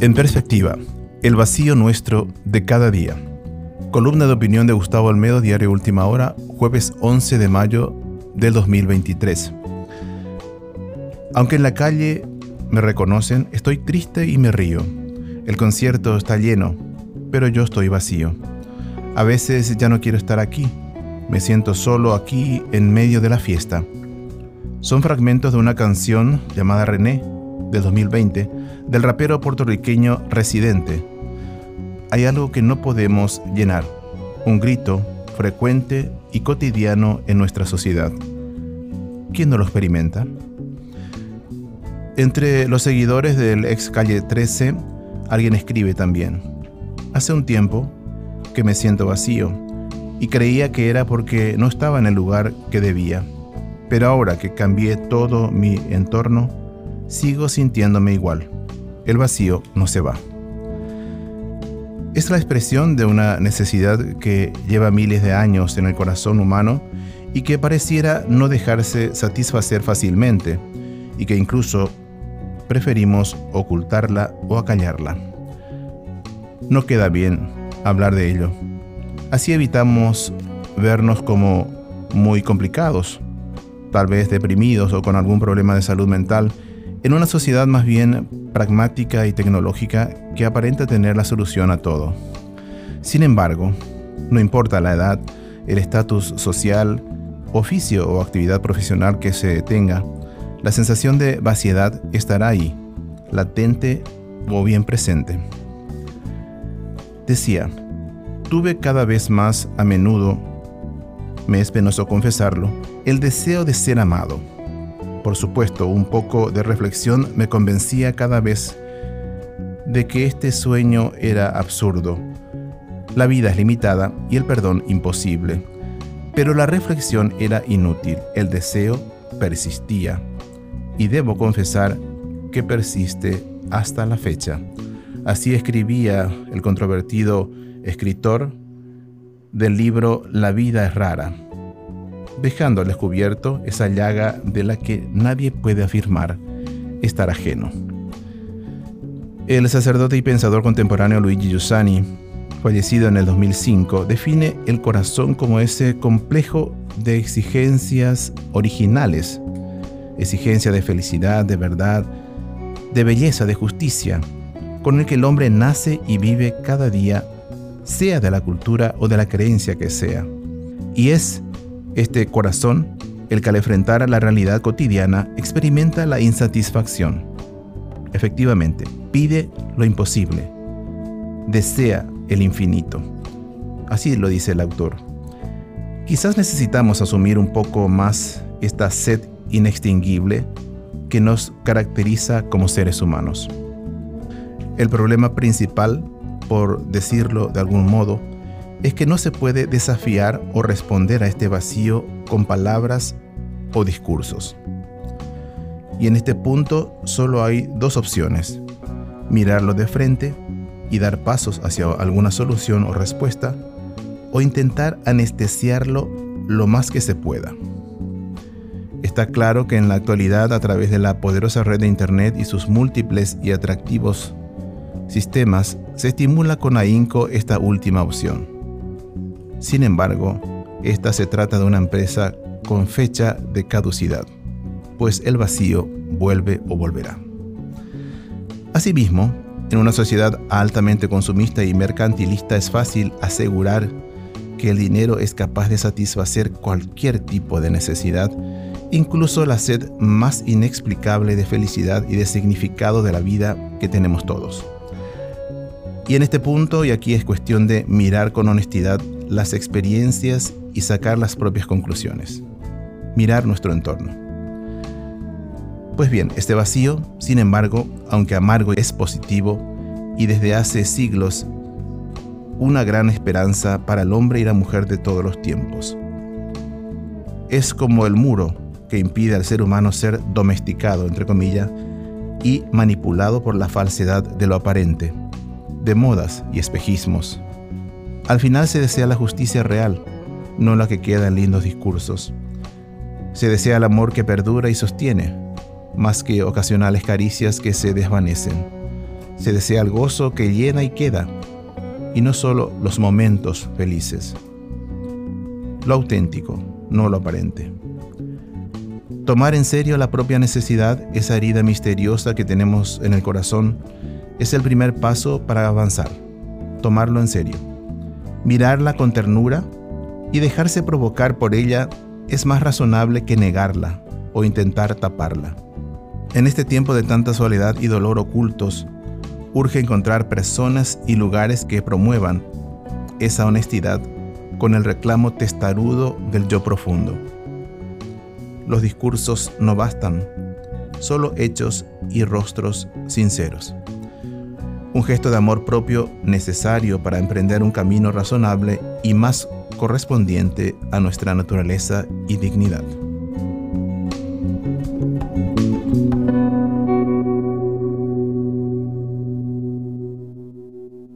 En perspectiva, el vacío nuestro de cada día. Columna de opinión de Gustavo Almedo, Diario Última Hora, jueves 11 de mayo del 2023. Aunque en la calle me reconocen, estoy triste y me río. El concierto está lleno, pero yo estoy vacío. A veces ya no quiero estar aquí. Me siento solo aquí en medio de la fiesta. Son fragmentos de una canción llamada René, de 2020, del rapero puertorriqueño Residente. Hay algo que no podemos llenar, un grito frecuente y cotidiano en nuestra sociedad. ¿Quién no lo experimenta? Entre los seguidores del ex calle 13, alguien escribe también. Hace un tiempo que me siento vacío y creía que era porque no estaba en el lugar que debía. Pero ahora que cambié todo mi entorno, sigo sintiéndome igual. El vacío no se va. Es la expresión de una necesidad que lleva miles de años en el corazón humano y que pareciera no dejarse satisfacer fácilmente y que incluso preferimos ocultarla o acallarla. No queda bien hablar de ello. Así evitamos vernos como muy complicados, tal vez deprimidos o con algún problema de salud mental en una sociedad más bien pragmática y tecnológica que aparenta tener la solución a todo. Sin embargo, no importa la edad, el estatus social, oficio o actividad profesional que se tenga, la sensación de vaciedad estará ahí, latente o bien presente. Decía, tuve cada vez más a menudo, me es penoso confesarlo, el deseo de ser amado por supuesto, un poco de reflexión me convencía cada vez de que este sueño era absurdo. La vida es limitada y el perdón imposible. Pero la reflexión era inútil, el deseo persistía. Y debo confesar que persiste hasta la fecha. Así escribía el controvertido escritor del libro La vida es rara dejando al descubierto esa llaga de la que nadie puede afirmar estar ajeno. El sacerdote y pensador contemporáneo Luigi Giussani, fallecido en el 2005, define el corazón como ese complejo de exigencias originales, exigencia de felicidad, de verdad, de belleza, de justicia, con el que el hombre nace y vive cada día, sea de la cultura o de la creencia que sea. Y es este corazón, el que al enfrentar la realidad cotidiana experimenta la insatisfacción. Efectivamente, pide lo imposible, desea el infinito. Así lo dice el autor. Quizás necesitamos asumir un poco más esta sed inextinguible que nos caracteriza como seres humanos. El problema principal, por decirlo de algún modo, es que no se puede desafiar o responder a este vacío con palabras o discursos. Y en este punto solo hay dos opciones, mirarlo de frente y dar pasos hacia alguna solución o respuesta, o intentar anestesiarlo lo más que se pueda. Está claro que en la actualidad a través de la poderosa red de Internet y sus múltiples y atractivos sistemas, se estimula con ahínco esta última opción sin embargo, esta se trata de una empresa con fecha de caducidad, pues el vacío vuelve o volverá. Asimismo, en una sociedad altamente consumista y mercantilista es fácil asegurar que el dinero es capaz de satisfacer cualquier tipo de necesidad, incluso la sed más inexplicable de felicidad y de significado de la vida que tenemos todos. Y en este punto, y aquí es cuestión de mirar con honestidad las experiencias y sacar las propias conclusiones. Mirar nuestro entorno. Pues bien, este vacío, sin embargo, aunque amargo, es positivo y desde hace siglos una gran esperanza para el hombre y la mujer de todos los tiempos. Es como el muro que impide al ser humano ser domesticado, entre comillas, y manipulado por la falsedad de lo aparente, de modas y espejismos, al final se desea la justicia real, no la que queda en lindos discursos. Se desea el amor que perdura y sostiene, más que ocasionales caricias que se desvanecen. Se desea el gozo que llena y queda, y no solo los momentos felices. Lo auténtico, no lo aparente. Tomar en serio la propia necesidad, esa herida misteriosa que tenemos en el corazón, es el primer paso para avanzar. Tomarlo en serio. Mirarla con ternura y dejarse provocar por ella es más razonable que negarla o intentar taparla. En este tiempo de tanta soledad y dolor ocultos, urge encontrar personas y lugares que promuevan esa honestidad con el reclamo testarudo del yo profundo. Los discursos no bastan, solo hechos y rostros sinceros. Un gesto de amor propio necesario para emprender un camino razonable y más correspondiente a nuestra naturaleza y dignidad.